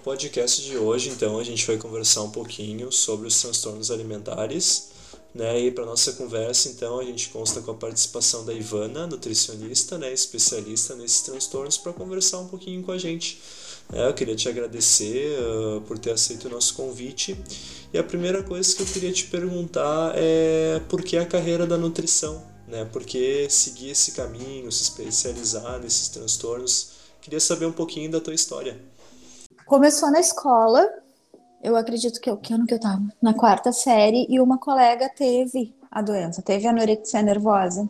No podcast de hoje, então, a gente vai conversar um pouquinho sobre os transtornos alimentares. Né? E para nossa conversa, então, a gente consta com a participação da Ivana, nutricionista, né, especialista nesses transtornos, para conversar um pouquinho com a gente. É, eu queria te agradecer uh, por ter aceito o nosso convite. E a primeira coisa que eu queria te perguntar é por que a carreira da nutrição? Né? Por que seguir esse caminho, se especializar nesses transtornos? Queria saber um pouquinho da tua história. Começou na escola, eu acredito que, eu, que ano que eu tava? Na quarta série, e uma colega teve a doença, teve anorexia nervosa.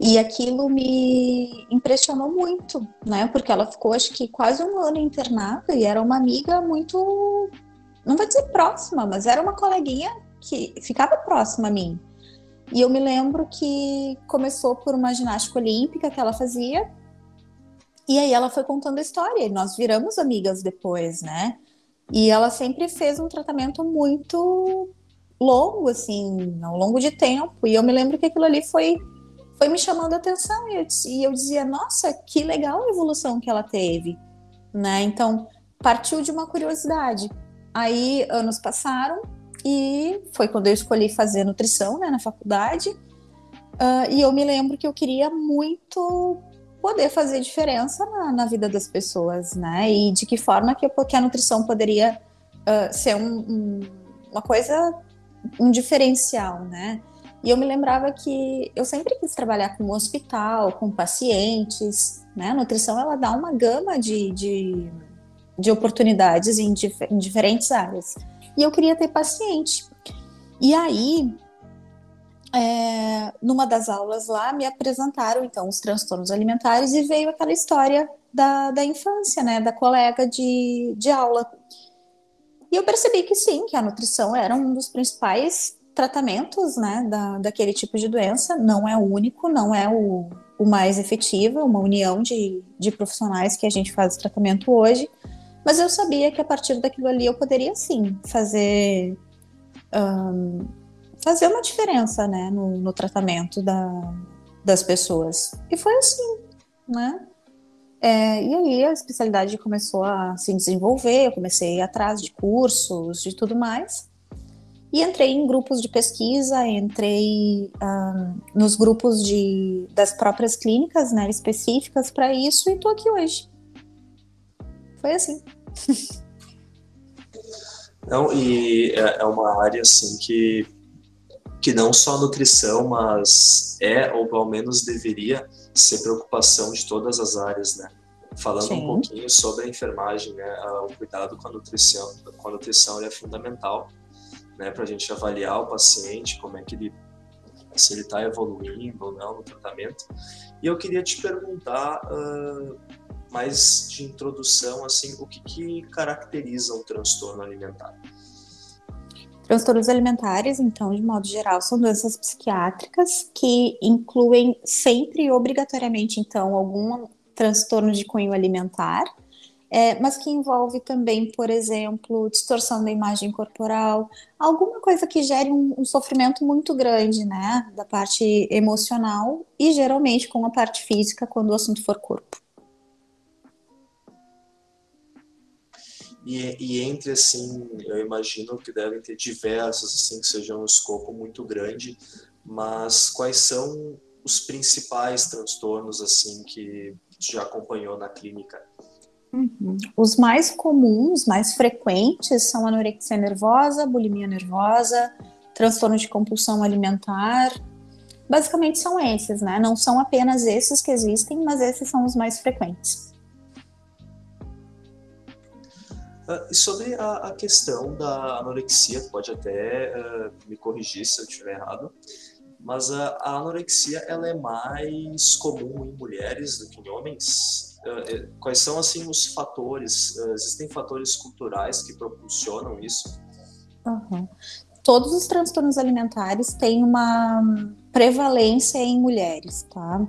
E aquilo me impressionou muito, né? Porque ela ficou, acho que, quase um ano internada e era uma amiga muito. Não vou dizer próxima, mas era uma coleguinha que ficava próxima a mim. E eu me lembro que começou por uma ginástica olímpica que ela fazia, e aí ela foi contando a história, e nós viramos amigas depois, né? E ela sempre fez um tratamento muito longo, assim, ao longo de tempo. E eu me lembro que aquilo ali foi, foi me chamando a atenção. E eu, e eu dizia, nossa, que legal a evolução que ela teve, né? Então, partiu de uma curiosidade. Aí, anos passaram e foi quando eu escolhi fazer nutrição, né, na faculdade. Uh, e eu me lembro que eu queria muito poder fazer diferença na, na, vida das pessoas, né? E de que forma que, que a nutrição poderia uh, ser um, um, uma coisa, um diferencial, né? E eu me lembrava que eu sempre quis trabalhar com hospital, com pacientes, né? A nutrição, ela dá uma gama de, de, de oportunidades em, dif em diferentes áreas. E eu queria ter paciente. E aí, é, numa das aulas lá, me apresentaram então os transtornos alimentares e veio aquela história da, da infância, né, da colega de, de aula. E eu percebi que sim, que a nutrição era um dos principais tratamentos, né, da, daquele tipo de doença. Não é o único, não é o, o mais efetivo, é uma união de, de profissionais que a gente faz tratamento hoje. Mas eu sabia que a partir daquilo ali eu poderia sim fazer um, fazer uma diferença, né, no, no tratamento da, das pessoas. E foi assim, né? É, e aí a especialidade começou a se desenvolver, eu comecei atrás de cursos, de tudo mais. E entrei em grupos de pesquisa, entrei nos grupos de, das próprias clínicas né, específicas para isso e estou aqui hoje. Foi assim. Não, e é, é uma área assim que que não só nutrição, mas é, ou pelo menos deveria ser preocupação de todas as áreas, né? Falando Sim. um pouquinho sobre a enfermagem, né? O cuidado com a nutrição, com a nutrição é fundamental, né? Para a gente avaliar o paciente, como é que ele, se ele está evoluindo ou não no tratamento. E eu queria te perguntar, uh, mais de introdução, assim, o que, que caracteriza um transtorno alimentar? Transtornos alimentares, então, de modo geral, são doenças psiquiátricas que incluem sempre e obrigatoriamente, então, algum transtorno de cunho alimentar, é, mas que envolve também, por exemplo, distorção da imagem corporal, alguma coisa que gere um, um, sofrimento muito grande, né, da parte emocional e geralmente com a parte física quando o assunto for corpo. E, e, entre assim, eu imagino que devem ter diversos assim que sejam um escopo muito grande, mas quais são os principais transtornos assim que já acompanhou na clínica? Uhum. Os mais comuns, mais frequentes são anorexia nervosa, bulimia nervosa, transtorno de compulsão alimentar. Basicamente são esses, né? Não são apenas esses que existem, mas esses são os mais frequentes. Uh, e sobre a, a, questão da anorexia, pode até uh, me corrigir se eu estiver errado, mas a, anorexia ela é mais comum em mulheres do que em homens? Uh, quais são assim os fatores? existem fatores culturais que propulsionam isso? Uhum. Todos os transtornos alimentares têm uma prevalência em mulheres, tá?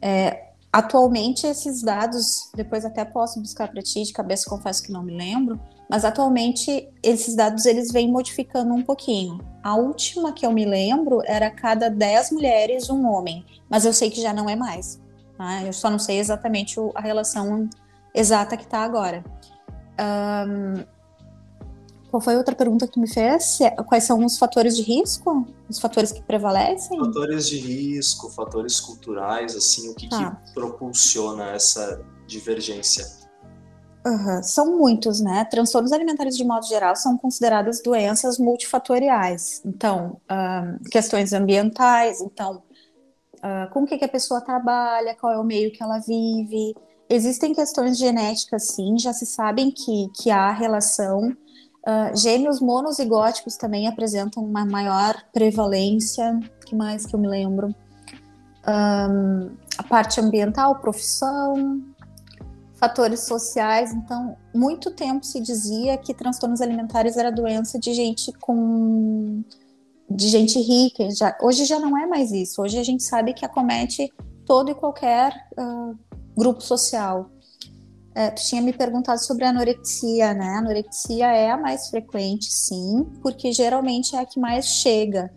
É, Atualmente, esses dados, depois até posso buscar para ti, de cabeça confesso que não me lembro, mas atualmente esses dados eles vêm modificando um pouquinho. A última que eu me lembro era cada 10 mulheres, um homem, mas eu sei que já não é mais. Tá? Eu só não sei exatamente a relação exata que está agora. Um, qual foi outra pergunta que tu me fez? É, quais são os fatores de risco? Os fatores que prevalecem? Fatores de risco, fatores culturais, assim, o que, tá. que propulsiona essa divergência? Uhum. São muitos, né? Transtornos alimentares, de modo geral, são consideradas doenças multifatoriais. Então, uh, questões ambientais, então, uh, com o que, que a pessoa trabalha, qual é o meio que ela vive. Existem questões genéticas, sim, já se sabem que, que há relação Uh, gêmeos monozigóticos também apresentam uma maior prevalência. que mais que eu me lembro? Um, a parte ambiental, profissão, fatores sociais. Então, muito tempo se dizia que transtornos alimentares era doença de gente com de gente rica. Já, hoje já não é mais isso. Hoje a gente sabe que acomete todo e qualquer uh, grupo social. É, tu tinha me perguntado sobre a anorexia, né? A anorexia é a mais frequente, sim, porque geralmente é a que mais chega.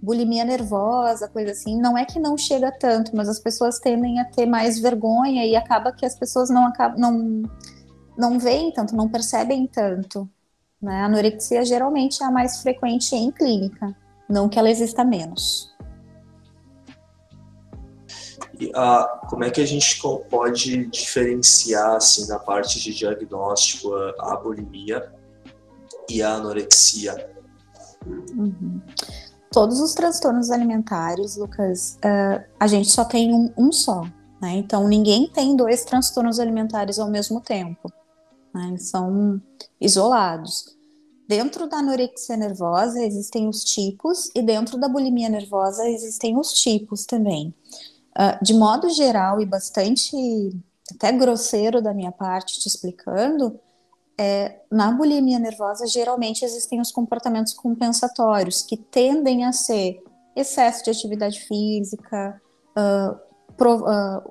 Bulimia nervosa, coisa assim, não é que não chega tanto, mas as pessoas tendem a ter mais vergonha e acaba que as pessoas não acabam, não, não veem tanto, não percebem tanto. Né? A anorexia geralmente é a mais frequente em clínica, não que ela exista menos. Ah, como é que a gente pode diferenciar, assim, na parte de diagnóstico, a, a bulimia e a anorexia? Uhum. Todos os transtornos alimentares, Lucas, uh, a gente só tem um, um só, né? Então, ninguém tem dois transtornos alimentares ao mesmo tempo. Né? Eles são isolados. Dentro da anorexia nervosa existem os tipos e dentro da bulimia nervosa existem os tipos também. Uh, de modo geral e bastante até grosseiro da minha parte te explicando, é, na bulimia nervosa geralmente existem os comportamentos compensatórios que tendem a ser excesso de atividade física, uh, pro, uh,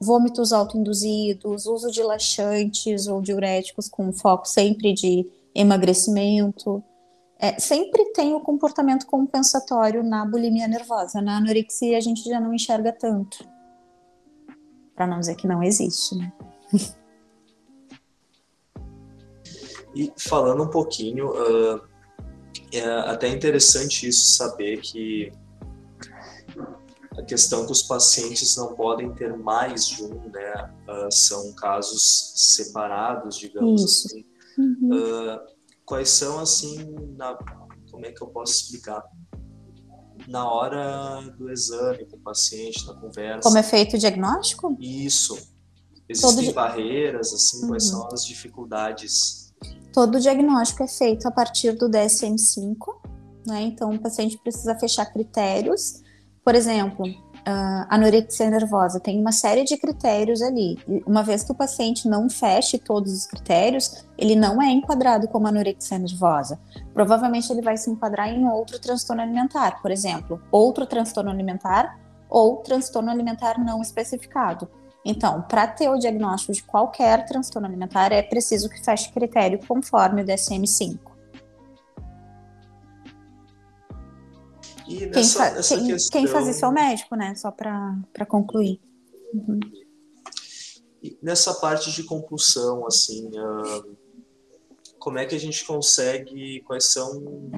vômitos autoinduzidos, uso de laxantes ou diuréticos com foco sempre de emagrecimento, é, sempre tem o comportamento compensatório na bulimia nervosa. Na anorexia a gente já não enxerga tanto. Para não dizer que não existe, né? E falando um pouquinho, uh, é até interessante isso saber que a questão que os pacientes não podem ter mais de um, né? Uh, são casos separados, digamos isso. assim. Uhum. Uh, quais são assim na como é que eu posso explicar na hora do exame com o paciente na conversa como é feito o diagnóstico isso existem Todo... barreiras assim uhum. quais são as dificuldades Todo o diagnóstico é feito a partir do DSM-5, né? Então, o paciente precisa fechar critérios. Por exemplo, uh, anorexia nervosa, tem uma série de critérios ali. Uma vez que o paciente não feche todos os critérios, ele não é enquadrado como anorexia nervosa. Provavelmente ele vai se enquadrar em outro transtorno alimentar, por exemplo, outro transtorno alimentar ou transtorno alimentar não especificado. Então, para ter o diagnóstico de qualquer transtorno alimentar, é preciso que feche critério conforme o DSM-5. E nessa, quem, fa nessa quem, questão... quem, faz isso é o médico, né? Só para concluir. Uhum. nessa parte de compulsão, assim, uh, como é que a gente consegue, quais são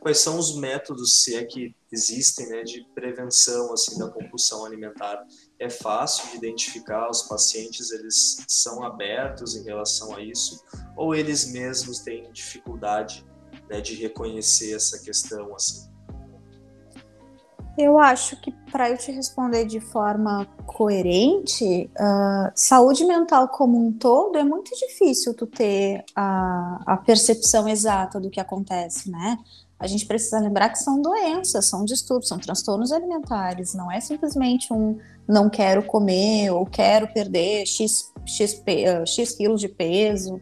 quais são os métodos, se é que existem, né, de prevenção assim da compulsão alimentar? É fácil de identificar os pacientes, eles são abertos em relação a isso, ou eles mesmos têm dificuldade né, de reconhecer essa questão assim? Eu acho que para eu te responder de forma coerente, uh, saúde mental como um todo é muito difícil tu ter a, a percepção exata do que acontece, né? A gente precisa lembrar que são doenças, são distúrbios, são transtornos alimentares, não é simplesmente um não quero comer ou quero perder X, X, uh, X quilos de peso,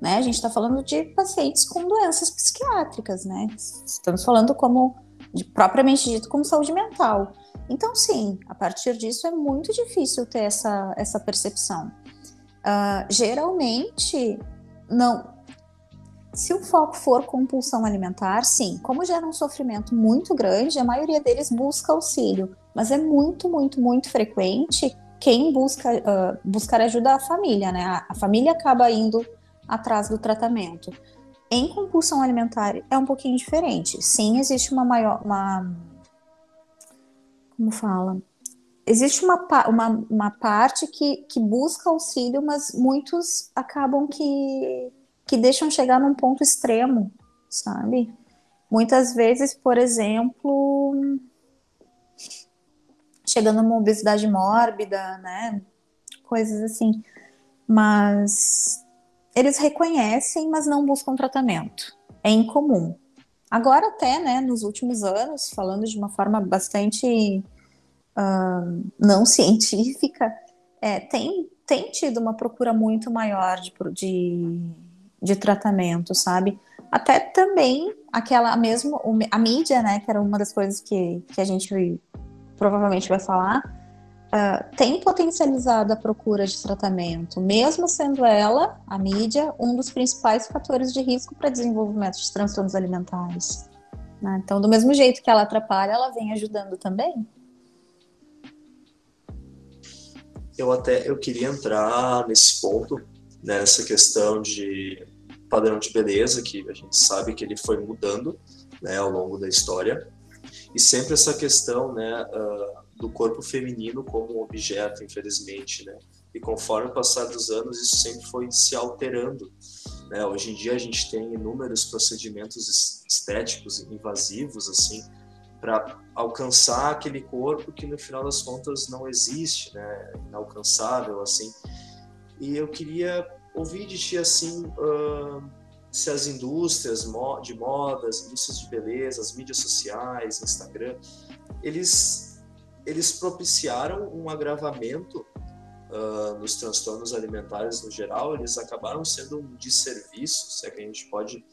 né? A gente está falando de pacientes com doenças psiquiátricas, né? Estamos falando como de, propriamente dito como saúde mental. Então, sim, a partir disso é muito difícil ter essa, essa percepção. Uh, geralmente, não. Se o foco for compulsão alimentar, sim, como gera um sofrimento muito grande, a maioria deles busca auxílio, mas é muito, muito, muito frequente quem busca uh, buscar ajuda a família, né? A, a família acaba indo atrás do tratamento. Em compulsão alimentar é um pouquinho diferente. Sim, existe uma maior. Uma, como fala? Existe uma, uma, uma parte que, que busca auxílio, mas muitos acabam que, que deixam chegar num ponto extremo, sabe? Muitas vezes, por exemplo, chegando numa obesidade mórbida, né? Coisas assim. Mas eles reconhecem, mas não buscam tratamento. É incomum. Agora, até, né, nos últimos anos, falando de uma forma bastante uh, não científica, é, tem, tem tido uma procura muito maior de, de, de tratamento, sabe? Até também aquela mesmo a mídia, né, que era uma das coisas que, que a gente provavelmente vai falar, uh, tem potencializado a procura de tratamento, mesmo sendo ela, a mídia, um dos principais fatores de risco para desenvolvimento de transtornos alimentares. Né? Então, do mesmo jeito que ela atrapalha, ela vem ajudando também. Eu até eu queria entrar nesse ponto, nessa questão de padrão de beleza, que a gente sabe que ele foi mudando né, ao longo da história. E sempre essa questão né, uh, do corpo feminino como objeto, infelizmente. Né? E conforme o passar dos anos, isso sempre foi se alterando. Né? Hoje em dia a gente tem inúmeros procedimentos estéticos invasivos, assim, para alcançar aquele corpo que no final das contas não existe, né? inalcançável, assim. E eu queria ouvir de ti assim uh, se as indústrias de modas, indústrias de beleza, as mídias sociais, Instagram, eles eles propiciaram um agravamento uh, nos transtornos alimentares no geral. Eles acabaram sendo um desserviço, se é que a gente pode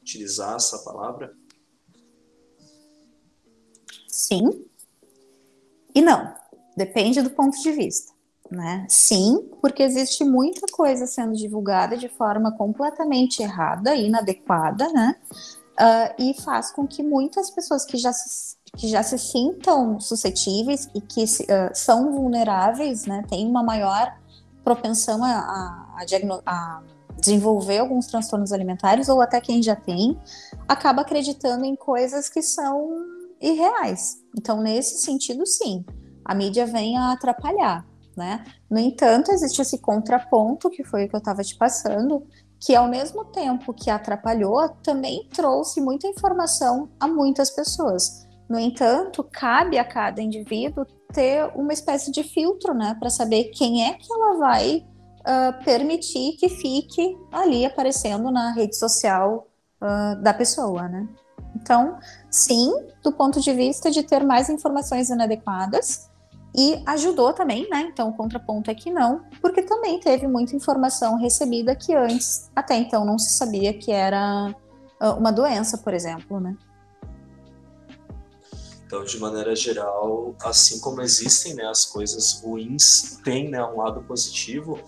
utilizar essa palavra. Sim e não. Depende do ponto de vista né? Sim, porque existe muita coisa sendo divulgada de forma completamente errada, inadequada, né? Uh, e faz com que muitas pessoas que já se, que já se sintam suscetíveis e que uh, são vulneráveis, né, têm uma maior propensão a, a, a, desenvolver alguns transtornos alimentares, ou até quem já tem, acaba acreditando em coisas que são irreais. Então, nesse sentido, sim, a mídia vem a atrapalhar né? No entanto, existe esse contraponto, que foi o que eu estava te passando, que ao mesmo tempo que atrapalhou, também trouxe muita informação a muitas pessoas. No entanto, cabe a cada indivíduo ter uma espécie de filtro, né, para saber quem é que ela vai uh, permitir que fique ali aparecendo na rede social uh, da pessoa, né? Então, sim, do ponto de vista de ter mais informações inadequadas, e ajudou também, né? Então o contraponto é que não, porque também teve muita informação recebida que antes, até então, não se sabia que era uma doença, por exemplo, né? Então, de maneira geral, assim como existem né, as coisas ruins, tem né, um lado positivo.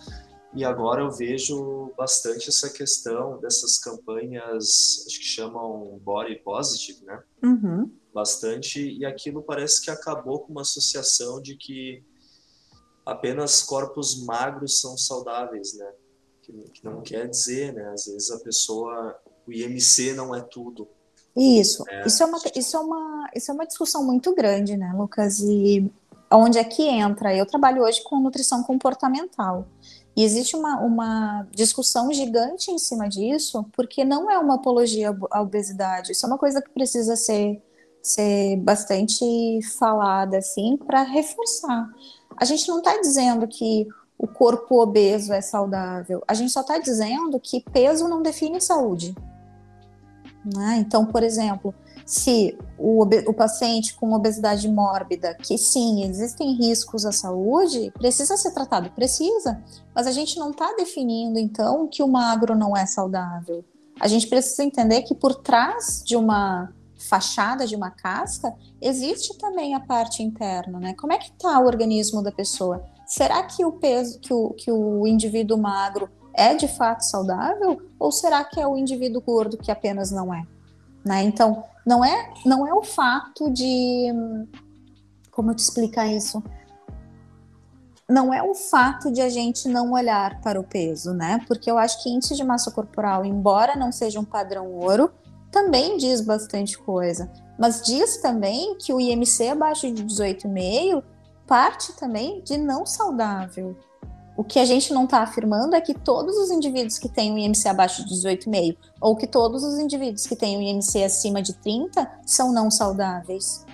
E agora eu vejo bastante essa questão dessas campanhas, acho que chamam body positive, né? Uhum bastante e aquilo parece que acabou com uma associação de que apenas corpos magros são saudáveis, né? Que, que, não quer dizer, né? Às vezes a pessoa, o IMC não é tudo. Isso, é. isso é uma, isso é uma, isso é uma discussão muito grande, né, Lucas? E onde é que entra? Eu trabalho hoje com nutrição comportamental. E existe uma, uma discussão gigante em cima disso, porque não é uma apologia à obesidade. Isso é uma coisa que precisa ser ser bastante falada assim para reforçar. A gente não está dizendo que o corpo obeso é saudável. A gente só está dizendo que peso não define saúde. Né? Então, por exemplo, se o, o, paciente com obesidade mórbida, que sim, existem riscos à saúde, precisa ser tratado? Precisa. Mas a gente não está definindo, então, que o magro não é saudável. A gente precisa entender que por trás de uma fachada de uma casca, existe também a parte interna, né? Como é que está o organismo da pessoa? Será que o peso, que o, que o indivíduo magro é de fato saudável? Ou será que é o indivíduo gordo que apenas não é? Né? Então, não é, não é o fato de. Como eu te explicar isso? não é o fato de a gente não olhar para o peso, né? Porque eu acho que índice de massa corporal, embora não seja um padrão ouro, também diz bastante coisa. Mas diz também que o IMC abaixo de 18,5 parte também de não saudável. O que a gente não está afirmando é que todos os indivíduos que têm o IMC abaixo de 18,5 ou que todos os indivíduos que têm o IMC acima de 30 são não saudáveis.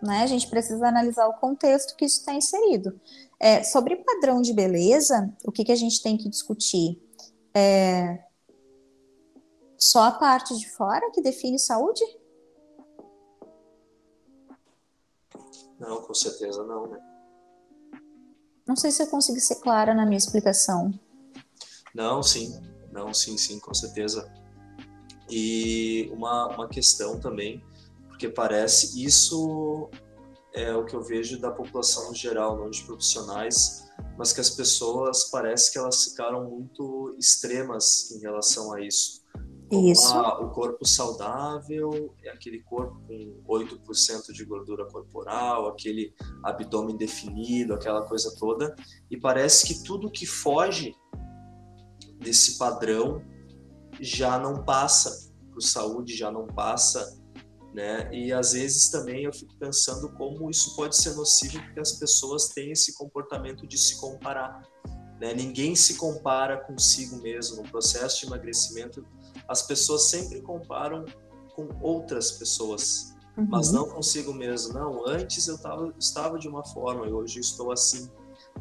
Né? A gente precisa analisar o contexto que isso está inserido. É, sobre padrão de beleza, o que, que a gente tem que discutir? É, só a parte de fora que define saúde? Não, com certeza não, né? Não sei se eu consegui ser clara na minha explicação. Não, sim. Não, sim, sim, com certeza. E uma, uma questão também, porque parece isso é o que eu vejo da população geral, não de profissionais, mas que as pessoas parece que elas ficaram muito extremas em relação a isso. Isso. A, o corpo saudável é aquele corpo com 8% de gordura corporal, aquele abdômen definido, aquela coisa toda. E parece que tudo que foge desse padrão já não passa para saúde, já não passa, né? E às vezes também eu fico pensando como isso pode ser nocivo porque as pessoas têm esse comportamento de se comparar. Né? Ninguém se compara consigo mesmo no processo de emagrecimento as pessoas sempre comparam com outras pessoas, uhum. mas não consigo mesmo. Não, antes eu tava, estava de uma forma e hoje estou assim.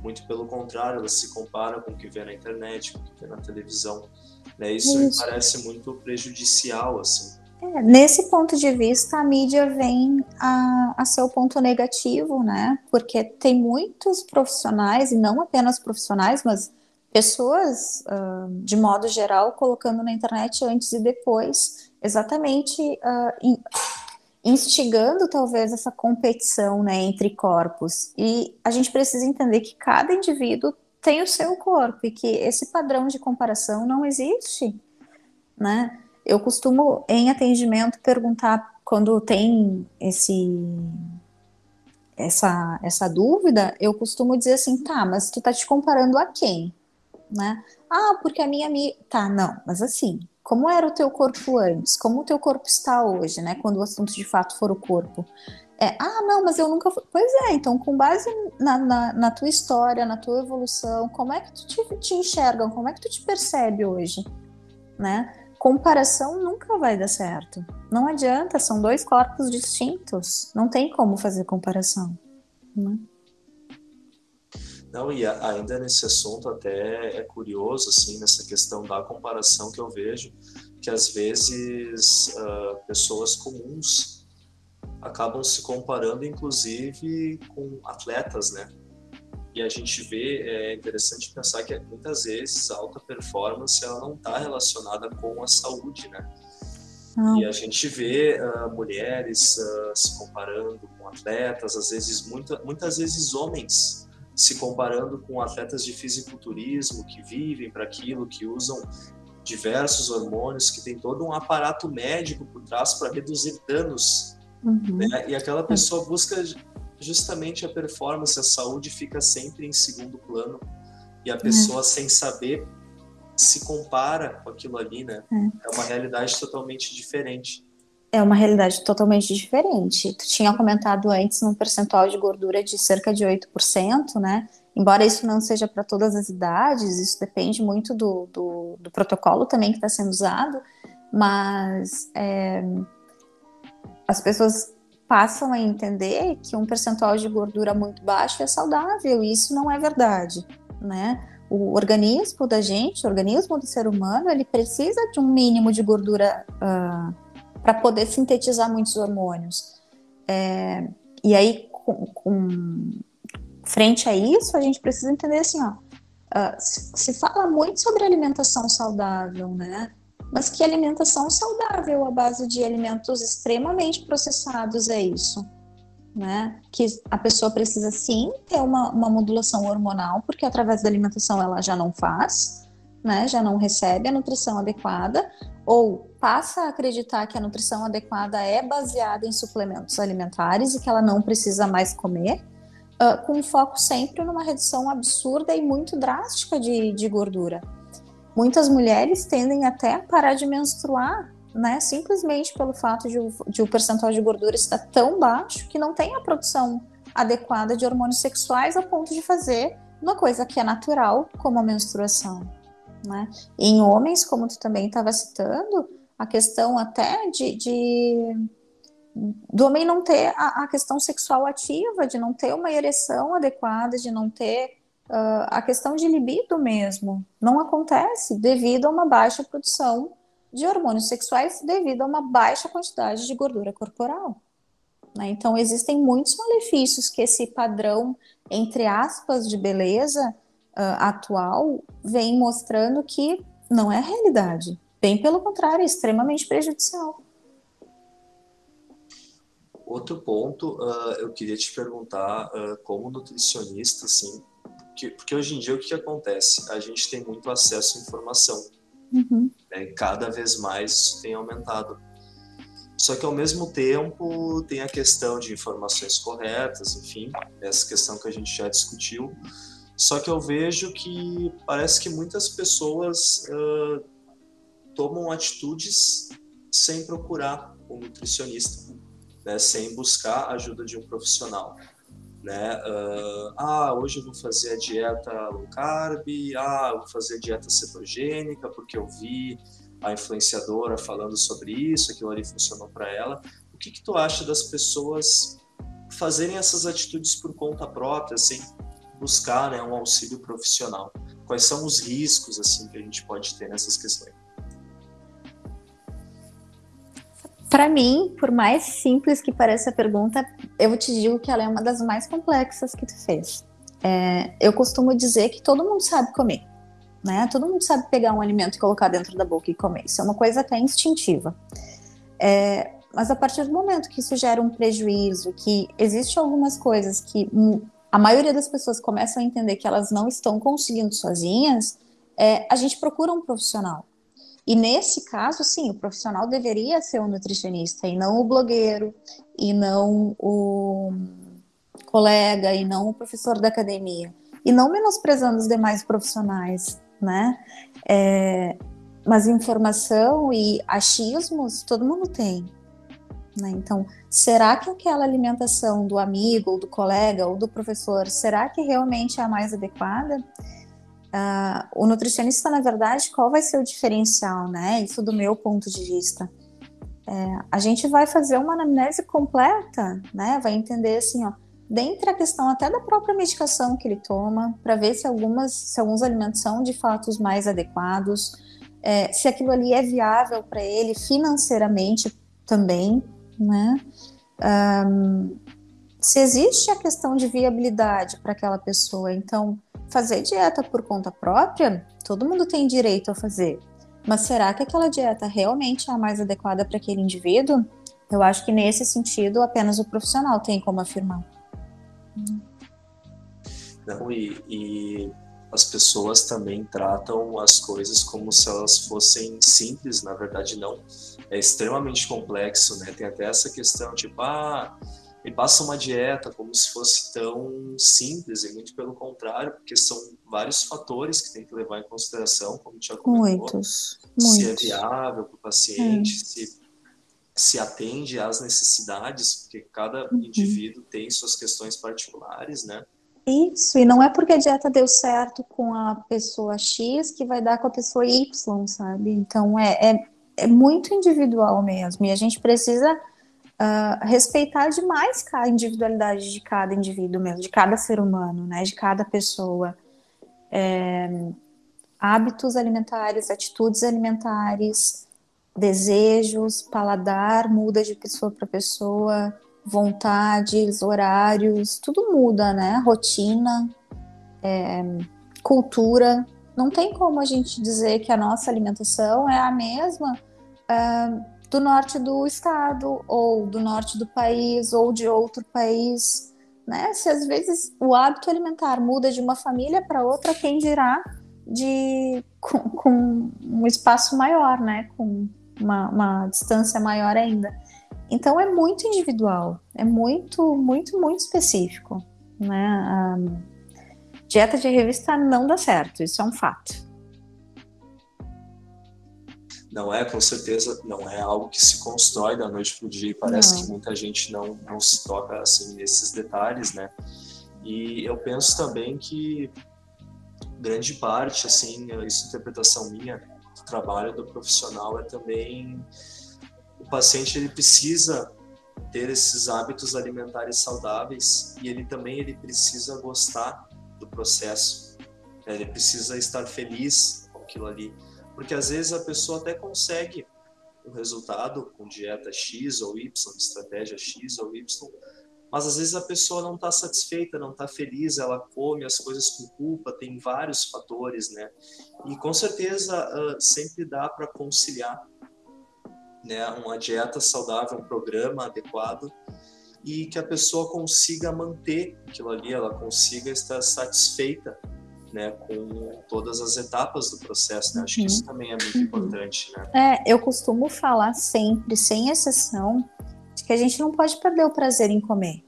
Muito pelo contrário, elas se comparam com o que vê na internet, com o que vê na televisão. Né? Isso, Isso. me parece muito prejudicial, assim. É, nesse ponto de vista, a mídia vem a, a ser o ponto negativo, né? Porque tem muitos profissionais, e não apenas profissionais, mas pessoas, uh, de modo geral, colocando na internet antes e depois, exatamente uh, instigando talvez essa competição né, entre corpos. E a gente precisa entender que cada indivíduo tem o seu corpo e que esse padrão de comparação não existe, né? Eu costumo, em atendimento, perguntar quando tem esse essa, essa dúvida, eu costumo dizer assim, tá, mas tu tá te comparando a quem? Né? Ah, porque a minha amiga. Tá, não, mas assim, como era o teu corpo antes? Como o teu corpo está hoje, né? Quando o assunto de fato for o corpo. É, ah, não, mas eu nunca fui. Pois é, então, com base na, na, na, tua história, na tua evolução, como é que tu te, te enxergam? Como é que tu te percebe hoje? Né? Comparação nunca vai dar certo. Não adianta, são dois corpos distintos. Não tem como fazer comparação. Né? Não, e ainda nesse assunto até é curioso, assim, nessa questão da comparação que eu vejo, que às vezes uh, pessoas comuns acabam se comparando, inclusive, com atletas, né? E a gente vê, é interessante pensar que muitas vezes a alta performance ela não está relacionada com a saúde, né? E a gente vê uh, mulheres uh, se comparando com atletas, às vezes, muita, muitas vezes homens se comparando com atletas de fisiculturismo que vivem para aquilo, que usam diversos hormônios, que tem todo um aparato médico por trás para reduzir danos. Uhum. Né? E aquela pessoa busca justamente a performance, a saúde fica sempre em segundo plano. E a pessoa, uhum. sem saber, se compara com aquilo ali, né? Uhum. É uma realidade totalmente diferente é uma realidade totalmente diferente. Tu tinha comentado antes um percentual de gordura de cerca de 8%, né? Embora isso não seja para todas as idades, isso depende muito do, do, do protocolo também que está sendo usado, mas é, as pessoas passam a entender que um percentual de gordura muito baixo é saudável, e isso não é verdade, né? O organismo da gente, o organismo do ser humano, ele precisa de um mínimo de gordura uh, para poder sintetizar muitos hormônios. É, e aí, com, com, frente a isso, a gente precisa entender assim, ó, uh, se, se, fala muito sobre alimentação saudável, né? Mas que alimentação saudável à base de alimentos extremamente processados é isso? Né? Que a pessoa precisa sim ter uma, uma modulação hormonal, porque através da alimentação ela já não faz, né? Já não recebe a nutrição adequada, ou passa a acreditar que a nutrição adequada é baseada em suplementos alimentares e que ela não precisa mais comer, uh, com foco sempre numa redução absurda e muito drástica de, de gordura. Muitas mulheres tendem até a parar de menstruar, né, simplesmente pelo fato de o, de o percentual de gordura estar tão baixo que não tem a produção adequada de hormônios sexuais ao ponto de fazer uma coisa que é natural, como a menstruação. Né? em homens, como tu também estava citando, a questão até de, de do homem não ter a, a, questão sexual ativa, de não ter uma ereção adequada, de não ter uh, a questão de libido mesmo. Não acontece devido a uma baixa produção de hormônios sexuais, devido a uma baixa quantidade de gordura corporal. Né? Então, existem muitos malefícios que esse padrão, entre aspas, de beleza uh, atual vem mostrando que não é realidade. Bem pelo contrário, é extremamente prejudicial. Outro ponto, uh, eu queria te perguntar, uh, como nutricionista, assim, que, porque hoje em dia o que, que, acontece? A gente tem muito acesso à informação. Uhum. Né? Cada vez mais isso tem aumentado. Só que ao mesmo tempo tem a questão de informações corretas, enfim, essa questão que a gente já discutiu. Só que eu vejo que parece que muitas pessoas uh, tomam atitudes sem procurar um nutricionista né, sem buscar a ajuda de um profissional. Né? Uh, ah, hoje eu vou fazer a dieta low carb, ah, eu vou fazer a dieta cetogênica porque eu vi a influenciadora falando sobre isso, aquilo ali funcionou para ela. O que, que tu acha das pessoas fazerem essas atitudes por conta própria, sem buscar né, um auxílio profissional? Quais são os riscos assim que a gente pode ter nessas questões? Para mim, por mais simples que pareça a pergunta, eu te digo que ela é uma das mais complexas que tu fez. É, eu costumo dizer que todo mundo sabe comer, né? Todo mundo sabe pegar um alimento e colocar dentro da boca e comer. Isso é uma coisa até instintiva. É, mas a partir do momento que isso gera um prejuízo, que existe algumas coisas que a maioria das pessoas começam a entender que elas não estão conseguindo sozinhas, é, a gente procura um profissional. E nesse caso, sim, o profissional deveria ser o nutricionista e não o blogueiro, e não o colega, e não o professor da academia. E não menosprezando os demais profissionais, né? É, mas informação e achismos todo mundo tem. Né? Então, será que aquela alimentação do amigo, ou do colega, ou do professor, será que realmente é a mais adequada? Uh, o nutricionista, na verdade, qual vai ser o diferencial, né? Isso do meu ponto de vista. É, a gente vai fazer uma anamnese completa, né? Vai entender assim, ó, dentre a questão até da própria medicação que ele toma, para ver se algumas, se alguns alimentos são de fato os mais adequados, é, se aquilo ali é viável para ele financeiramente também, né? Um, se existe a questão de viabilidade para aquela pessoa, então fazer dieta por conta própria, todo mundo tem direito a fazer. Mas será que aquela dieta realmente é a mais adequada para aquele indivíduo? Eu acho que nesse sentido apenas o profissional tem como afirmar. Não, e, e as pessoas também tratam as coisas como se elas fossem simples, na verdade não. É extremamente complexo, né? Tem até essa questão, tipo, ah, e passa uma dieta como se fosse tão simples, e muito pelo contrário, porque são vários fatores que tem que levar em consideração, como já comentou. Muitos, se muitos. é viável para o paciente, é. se, se atende às necessidades, porque cada uhum. indivíduo tem suas questões particulares, né? Isso, e não é porque a dieta deu certo com a pessoa X que vai dar com a pessoa Y, sabe? Então é, é, é muito individual mesmo, e a gente precisa uh, respeitar demais a individualidade de cada indivíduo mesmo, de cada ser humano, né, de cada pessoa. É, hábitos alimentares, atitudes alimentares, desejos, paladar muda de pessoa para pessoa, vontades, horários, tudo muda, né? Rotina, é, cultura. Não tem como a gente dizer que a nossa alimentação é a mesma é, do norte do estado, ou do norte do país, ou de outro país. Né? Se às vezes o hábito alimentar muda de uma família para outra, quem dirá de com, com, um espaço maior, né? Com uma, uma distância maior ainda. Então é muito individual, é muito, muito, muito específico. né? A dieta de revista não dá certo, isso é um fato. Não é, com certeza, não é algo que se constrói da noite para o dia. Parece não. que muita gente não, não se toca assim nesses detalhes, né? E eu penso também que grande parte, assim, isso é interpretação minha, do trabalho do profissional é também o paciente ele precisa ter esses hábitos alimentares saudáveis e ele também ele precisa gostar do processo. Né? Ele precisa estar feliz com aquilo ali, porque às vezes a pessoa até consegue um resultado com dieta X ou Y, estratégia X ou Y, mas às vezes a pessoa não está satisfeita, não está feliz, ela come as coisas com culpa, tem vários fatores, né? E com certeza uh, sempre dá para conciliar, né? Uma dieta saudável, um programa adequado e que a pessoa consiga manter aquilo ali, ela consiga estar satisfeita, né? Com todas as etapas do processo, né? Acho uhum. que isso também é muito uhum. importante, né? É, eu costumo falar sempre, sem exceção, que a gente não pode perder o prazer em comer,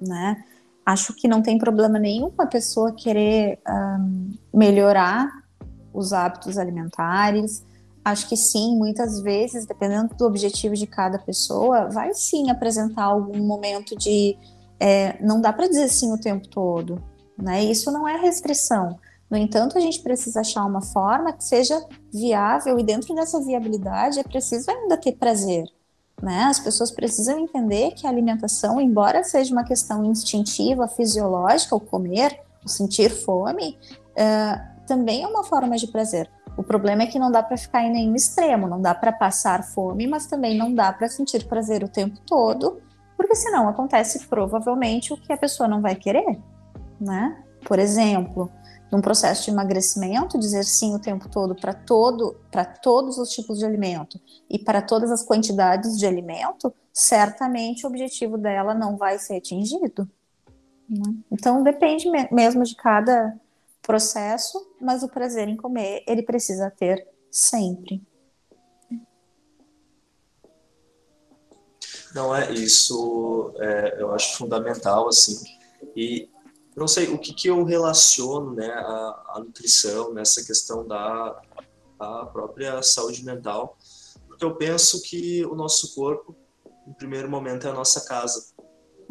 né? Acho que não tem problema nenhum a pessoa querer um, melhorar os hábitos alimentares. Acho que sim, muitas vezes, dependendo do objetivo de cada pessoa, vai sim apresentar algum momento de é, não dá para dizer sim o tempo todo, né? Isso não é restrição. No entanto, a gente precisa achar uma forma que seja viável e dentro dessa viabilidade é preciso ainda ter prazer. Né? As pessoas precisam entender que a alimentação, embora seja uma questão instintiva, fisiológica, o comer, o sentir fome, uh, também é uma forma de prazer. O problema é que não dá para ficar em nenhum extremo, não dá para passar fome, mas também não dá para sentir prazer o tempo todo, porque senão acontece provavelmente o que a pessoa não vai querer, né? Por exemplo, num processo de emagrecimento, dizer sim o tempo todo para todo, para todos os tipos de alimento e para todas as quantidades de alimento, certamente o objetivo dela não vai ser atingido. Né? Então depende mesmo de cada processo, mas o prazer em comer ele precisa ter sempre. Não é isso, é, eu acho fundamental assim. E não sei o que, que eu relaciono né, a, a nutrição nessa questão da a própria saúde mental, porque eu penso que o nosso corpo, em primeiro momento, é a nossa casa.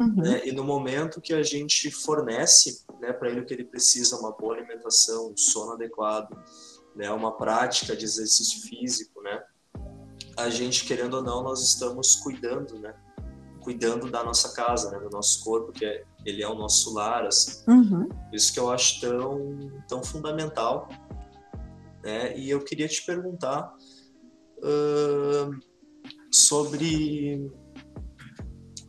Uhum. Né? E no momento que a gente fornece né, para ele o que ele precisa, uma boa alimentação, um sono adequado, né, uma prática de exercício físico, né, a gente, querendo ou não, nós estamos cuidando, né, cuidando da nossa casa, né, do nosso corpo, que é, ele é o nosso lar, assim. Uhum. Isso que eu acho tão, tão fundamental. Né? E eu queria te perguntar uh, sobre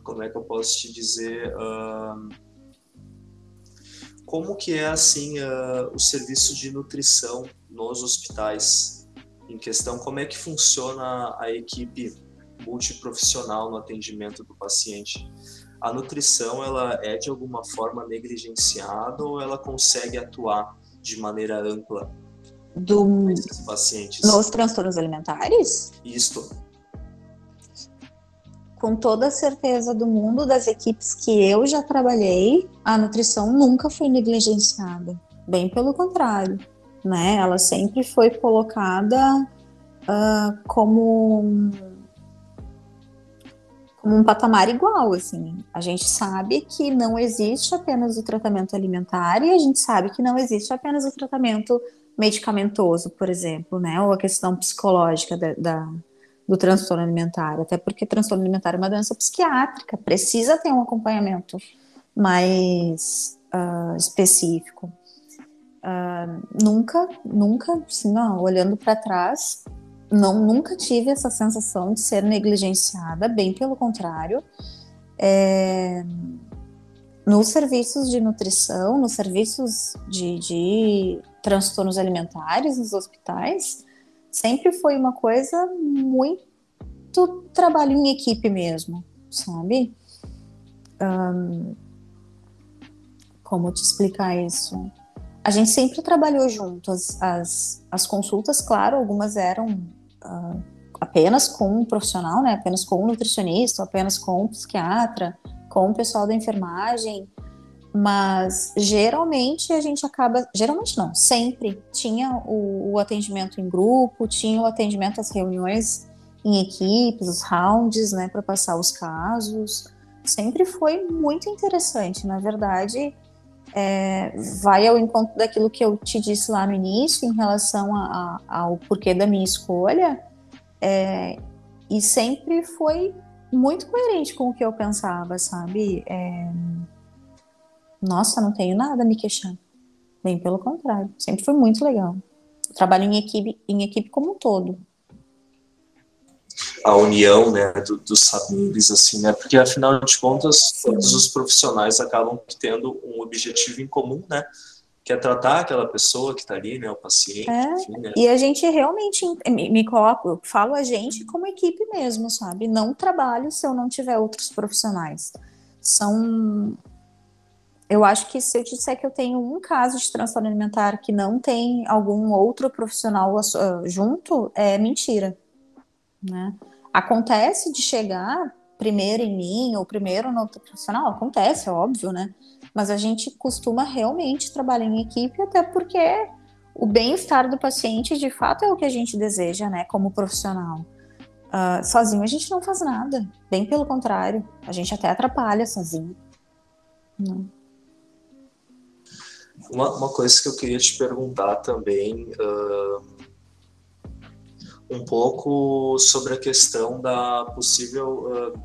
como é que eu posso te dizer uh, como que é assim uh, o serviço de nutrição nos hospitais em questão como é que funciona a equipe multiprofissional no atendimento do paciente. A nutrição ela é de alguma forma negligenciada ou ela consegue atuar de maneira ampla do nesses pacientes? Nos transtornos alimentares? Isto. Com toda a certeza do mundo das equipes que eu já trabalhei, a nutrição nunca foi negligenciada. Bem pelo contrário, né? Ela sempre foi colocada uh, como como um patamar igual, assim. A gente sabe que não existe apenas o tratamento alimentar e a gente sabe que não existe apenas o tratamento medicamentoso, por exemplo, né? Ou a questão psicológica da, da do transtorno alimentar, até porque transtorno alimentar é uma doença psiquiátrica, precisa ter um acompanhamento mais uh, específico. Uh, nunca, nunca, assim, não, olhando para trás, não nunca tive essa sensação de ser negligenciada, bem pelo contrário. É, nos serviços de nutrição, nos serviços de, de transtornos alimentares nos hospitais, sempre foi uma coisa muito trabalho em equipe mesmo, sabe? Um, como te explicar isso? A gente sempre trabalhou junto. As, as, as consultas, claro, algumas eram uh, apenas com um profissional, né? Apenas com um nutricionista, apenas com um psiquiatra, com o pessoal da enfermagem. Mas geralmente a gente acaba, geralmente não, sempre tinha o, o atendimento em grupo, tinha o atendimento às reuniões em equipes, os rounds, né, para passar os casos. Sempre foi muito interessante, na verdade. É, vai ao encontro daquilo que eu te disse lá no início em relação a, a, ao porquê da minha escolha, é, e sempre foi muito coerente com o que eu pensava, sabe? É, nossa, não tenho nada a me queixar. Bem pelo contrário, sempre foi muito legal. trabalho em equipe, em equipe como um todo. A união, né, do, dos saberes, assim, né, porque afinal de contas, todos os profissionais acabam tendo um objetivo em comum, né, que é tratar aquela pessoa que está ali, né, o paciente. É, enfim, né? E a gente realmente me, me coloco, falo a gente como equipe mesmo, sabe? Não trabalho se eu não tiver outros profissionais. São eu acho que se eu disser que eu tenho um caso de transtorno alimentar que não tem algum outro profissional uh, junto, é mentira. Né? Acontece de chegar primeiro em mim ou primeiro no outro profissional, acontece, é óbvio, né? Mas a gente costuma realmente trabalhar em equipe, até porque o bem-estar do paciente de fato é o que a gente deseja, né, como profissional. Uh, sozinho a gente não faz nada, bem pelo contrário, a gente até atrapalha sozinho. Não. Uma, uma coisa que eu queria te perguntar também, uh, um pouco sobre a questão da possível uh,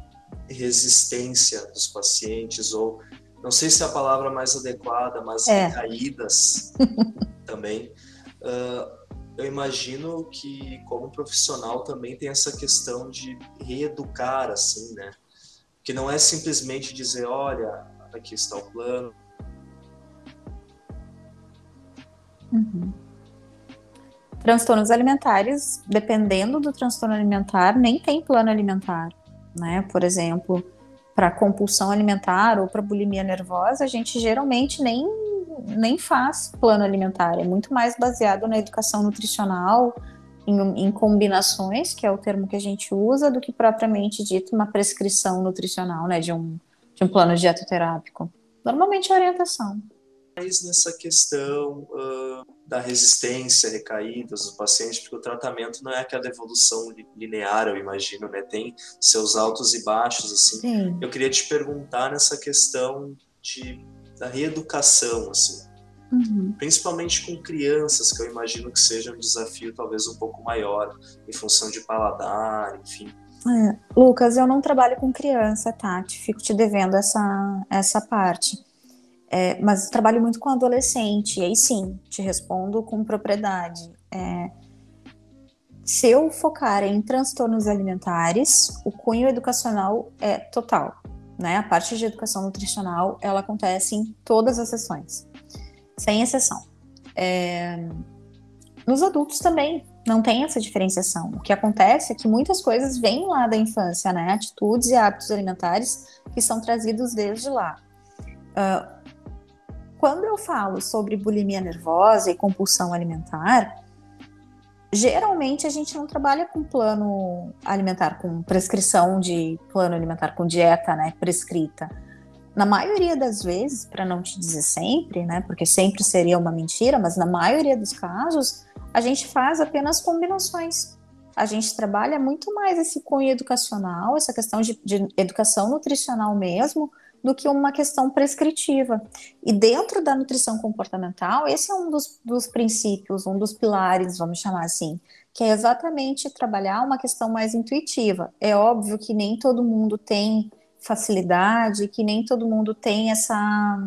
resistência dos pacientes, ou não sei se é a palavra mais adequada, mas é. caídas também. Uh, eu imagino que como profissional também tem essa questão de reeducar, assim, né? Que não é simplesmente dizer, olha, aqui está o plano, Uhum. Transtornos alimentares, dependendo do transtorno alimentar, nem tem plano alimentar, né? Por exemplo, para compulsão alimentar ou para bulimia nervosa, a gente geralmente nem, nem faz plano alimentar, é muito mais baseado na educação nutricional, em, em, combinações, que é o termo que a gente usa, do que propriamente dito uma prescrição nutricional, né, de um, de um plano dietoterápico. Normalmente é orientação mais nessa questão uh, da resistência, recaídas dos pacientes, porque o tratamento não é aquela evolução linear, eu imagino, né? Tem seus altos e baixos, assim. Sim. Eu queria te perguntar nessa questão de, da reeducação, assim. Uhum. Principalmente com crianças, que eu imagino que seja um desafio talvez um pouco maior, em função de paladar, enfim. É. Lucas, eu não trabalho com criança, Tati. Fico te devendo essa, essa parte. É, mas trabalho muito com adolescente, e aí sim, te respondo com propriedade. É, se eu focar em transtornos alimentares, o cunho educacional é total. Né? A parte de educação nutricional, ela acontece em todas as sessões, sem exceção. É, nos adultos também não tem essa diferenciação. O que acontece é que muitas coisas vêm lá da infância, né? Atitudes e hábitos alimentares que são trazidos desde lá. Uh, quando eu falo sobre bulimia nervosa e compulsão alimentar, geralmente a gente não trabalha com plano alimentar, com prescrição de plano alimentar, com dieta né, prescrita. Na maioria das vezes, para não te dizer sempre, né, porque sempre seria uma mentira, mas na maioria dos casos, a gente faz apenas combinações. A gente trabalha muito mais esse cunho educacional, essa questão de, de educação nutricional mesmo, do que uma questão prescritiva. E dentro da nutrição comportamental, esse é um dos, dos princípios, um dos pilares, vamos chamar assim, que é exatamente trabalhar uma questão mais intuitiva. É óbvio que nem todo mundo tem facilidade, que nem todo mundo tem essa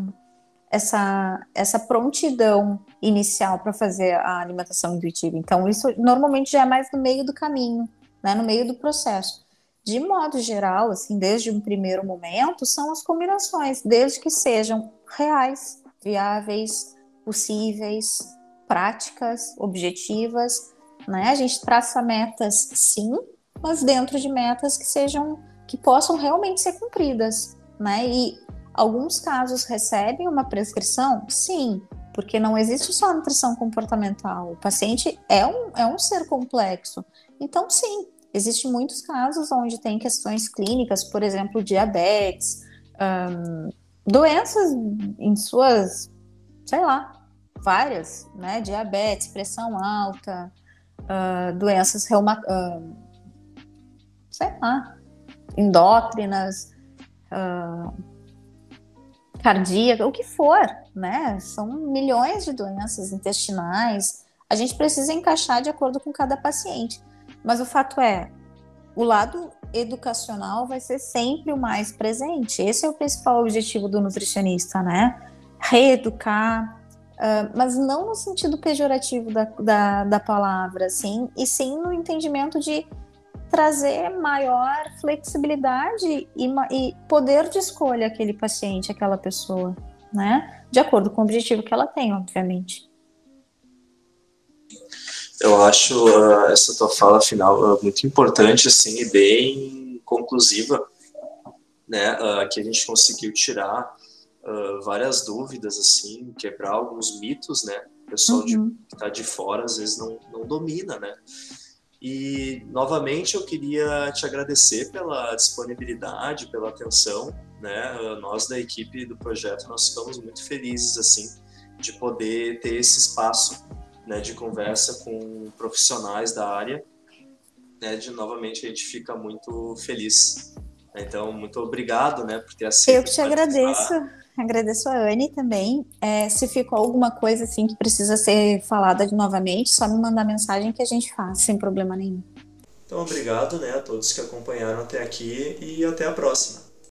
essa essa prontidão inicial para fazer a alimentação intuitiva. Então isso normalmente já é mais no meio do caminho, né, no meio do processo de modo geral, assim, desde um primeiro momento, são as combinações, desde que sejam reais, viáveis, possíveis, práticas, objetivas, né? A gente traça metas, sim, mas dentro de metas que sejam, que possam realmente ser cumpridas, né? E alguns casos recebem uma prescrição, sim, porque não existe só nutrição comportamental. O paciente é um, é um ser complexo. Então, sim, Existem muitos casos onde tem questões clínicas, por exemplo, diabetes, doenças em suas, sei lá, várias, né? Diabetes, pressão alta, uh, doenças reuma, uh, sei lá, endócrinas, uh, cardíaca, o que for, né? São milhões de doenças intestinais. A gente precisa encaixar de acordo com cada paciente. Mas o fato é, o lado educacional vai ser sempre o mais presente. Esse é o principal objetivo do nutricionista, né? Reeducar, uh, mas não no sentido pejorativo da, da, da palavra, assim, e sim no entendimento de trazer maior flexibilidade e, e poder de escolha aquele paciente, aquela pessoa, né? De acordo com o objetivo que ela tem, obviamente. Eu acho uh, essa tua fala final uh, muito importante, assim, e bem conclusiva, né? Uh, que a gente conseguiu tirar várias dúvidas, assim, quebrar alguns mitos, né? O pessoal uhum. de, que está de fora às vezes não, não domina, né? E novamente eu queria te agradecer pela disponibilidade, pela atenção, né? Nós da equipe do projeto nós ficamos muito felizes assim de poder ter esse espaço, né, de conversa com profissionais da área, né? De novamente a gente fica muito feliz. Então muito obrigado, né, por ter aceito. Eu que te agradeço. Agradeço a Anne também. É, se ficou alguma coisa assim que precisa ser falada de novamente, só me mandar mensagem que a gente faz, sem problema nenhum. Então, obrigado né, a todos que acompanharam até aqui e até a próxima.